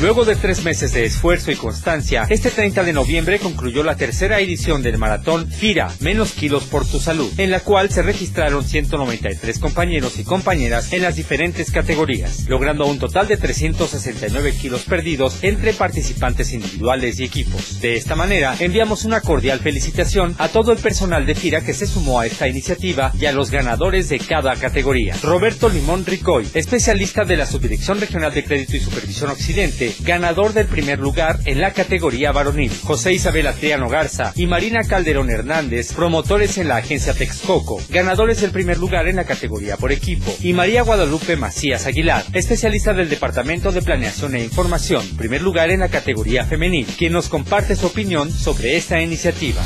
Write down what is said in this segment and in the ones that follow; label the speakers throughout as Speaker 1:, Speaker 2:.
Speaker 1: Luego de tres meses de esfuerzo y constancia, este 30 de noviembre concluyó la tercera edición del maratón FIRA, Menos Kilos por tu Salud, en la cual se registraron 193 compañeros y compañeras en las diferentes categorías, logrando un total de 369 kilos perdidos entre participantes individuales y equipos. De esta manera, enviamos una cordial felicitación a todo el personal de FIRA que se sumó a esta iniciativa y a los ganadores de cada categoría. Roberto Limón Ricoy, especialista de la Subdirección Regional de Crédito y Supervisión Occidente, ganador del primer lugar en la categoría varonil. José Isabel Atriano Garza y Marina Calderón Hernández, promotores en la agencia Texcoco, ganadores del primer lugar en la categoría por equipo. Y María Guadalupe Macías Aguilar, especialista del Departamento de Planeación e Información, primer lugar en la categoría femenil, quien nos comparte su opinión sobre esta iniciativa.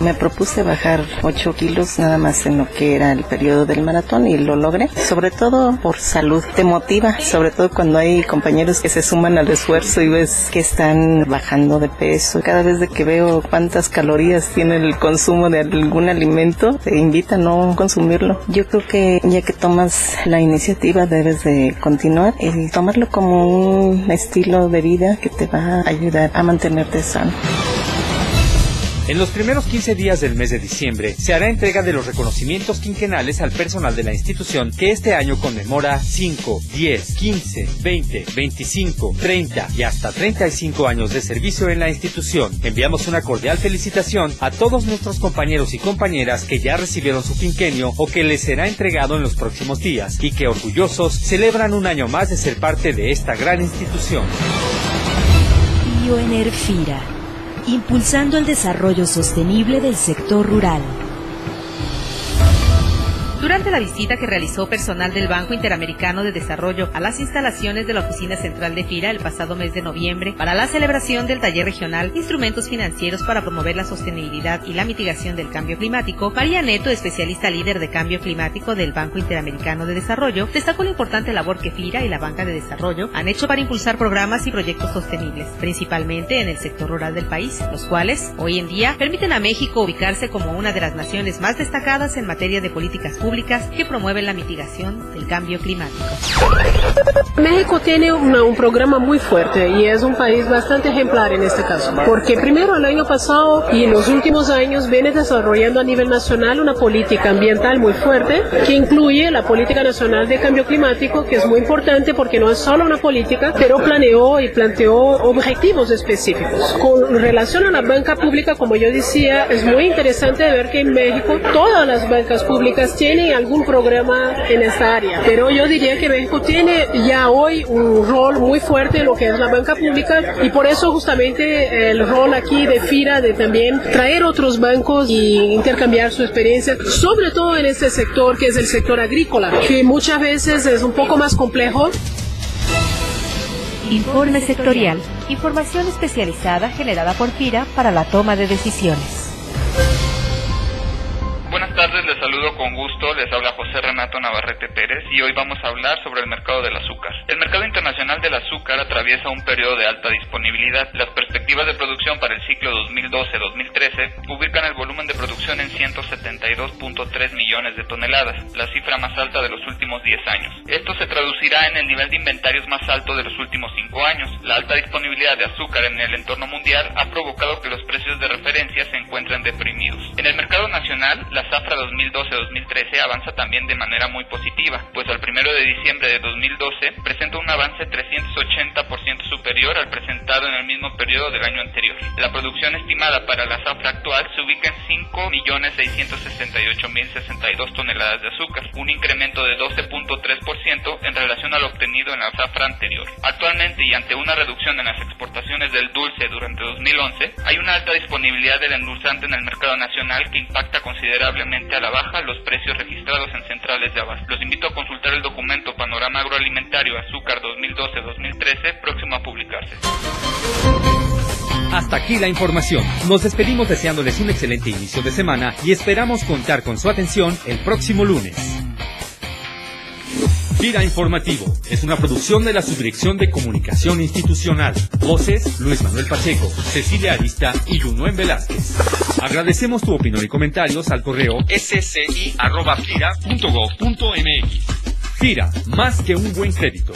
Speaker 2: Me propuse bajar 8 kilos nada más en lo que era el periodo del maratón y lo logré, sobre todo por salud. Te motiva, sobre todo cuando hay compañeros que se suman al esfuerzo y ves que están bajando de peso. Cada vez de que veo cuántas calorías tiene el consumo de algún alimento, te invita a no consumirlo. Yo creo que ya que tomas la iniciativa debes de continuar y tomarlo como un estilo de vida que te va a ayudar a mantenerte sano.
Speaker 1: En los primeros 15 días del mes de diciembre se hará entrega de los reconocimientos quinquenales al personal de la institución que este año conmemora 5, 10, 15, 20, 25, 30 y hasta 35 años de servicio en la institución. Enviamos una cordial felicitación a todos nuestros compañeros y compañeras que ya recibieron su quinquenio o que les será entregado en los próximos días y que orgullosos celebran un año más de ser parte de esta gran institución.
Speaker 3: Bioenerfira impulsando el desarrollo sostenible del sector rural.
Speaker 4: Durante la visita que realizó personal del Banco Interamericano de Desarrollo a las instalaciones de la Oficina Central de FIRA el pasado mes de noviembre para la celebración del taller regional Instrumentos Financieros para promover la sostenibilidad y la mitigación del cambio climático, María Neto, especialista líder de cambio climático del Banco Interamericano de Desarrollo, destacó la importante labor que FIRA y la Banca de Desarrollo han hecho para impulsar programas y proyectos sostenibles, principalmente en el sector rural del país, los cuales, hoy en día, permiten a México ubicarse como una de las naciones más destacadas en materia de políticas públicas que promueven la mitigación del cambio climático.
Speaker 5: México tiene un programa muy fuerte y es un país bastante ejemplar en este caso, porque primero el año pasado y en los últimos años viene desarrollando a nivel nacional una política ambiental muy fuerte que incluye la política nacional de cambio climático, que es muy importante porque no es solo una política, pero planeó y planteó objetivos específicos. Con relación a la banca pública, como yo decía, es muy interesante ver que en México todas las bancas públicas tienen algún programa en esta área, pero yo diría que México tiene ya hoy un rol muy fuerte en lo que es la banca pública y por eso justamente el rol aquí de FIRA de también traer otros bancos y intercambiar su experiencia, sobre todo en este sector que es el sector agrícola, que muchas veces es un poco más complejo.
Speaker 3: Informe sectorial, información especializada generada por FIRA para la toma de decisiones.
Speaker 6: Les saludo con gusto, les habla José Renato Navarrete Pérez y hoy vamos a hablar sobre el mercado del azúcar. El mercado internacional del azúcar atraviesa un periodo de alta disponibilidad. Las perspectivas de producción para el ciclo 2012-2013 ubican el volumen de producción en 172.3 millones de toneladas, la cifra más alta de los últimos 10 años. Esto se traducirá en el nivel de inventarios más alto de los últimos 5 años. La alta disponibilidad de azúcar en el entorno mundial ha provocado que los precios de referencia se encuentren deprimidos. En el mercado la zafra 2012-2013 avanza también de manera muy positiva, pues al primero de diciembre de 2012 presenta un avance 380% superior al en el mismo periodo del año anterior. La producción estimada para la zafra actual se ubica en 5.668.062 toneladas de azúcar, un incremento de 12.3% en relación a lo obtenido en la zafra anterior. Actualmente y ante una reducción en las exportaciones del dulce durante 2011, hay una alta disponibilidad del endulzante en el mercado nacional que impacta considerablemente a la baja los precios registrados en centrales de abasto. Los invito a consultar el documento Panorama Agroalimentario Azúcar 2012-2013 próximo a publicarse.
Speaker 1: Hasta aquí la información. Nos despedimos deseándoles un excelente inicio de semana y esperamos contar con su atención el próximo lunes. Gira Informativo es una producción de la Subdirección de Comunicación Institucional. Voces Luis Manuel Pacheco, Cecilia Arista y Junuen Velázquez. Agradecemos tu opinión y comentarios al correo sci.gira.gov.mx. Gira, más que un buen crédito.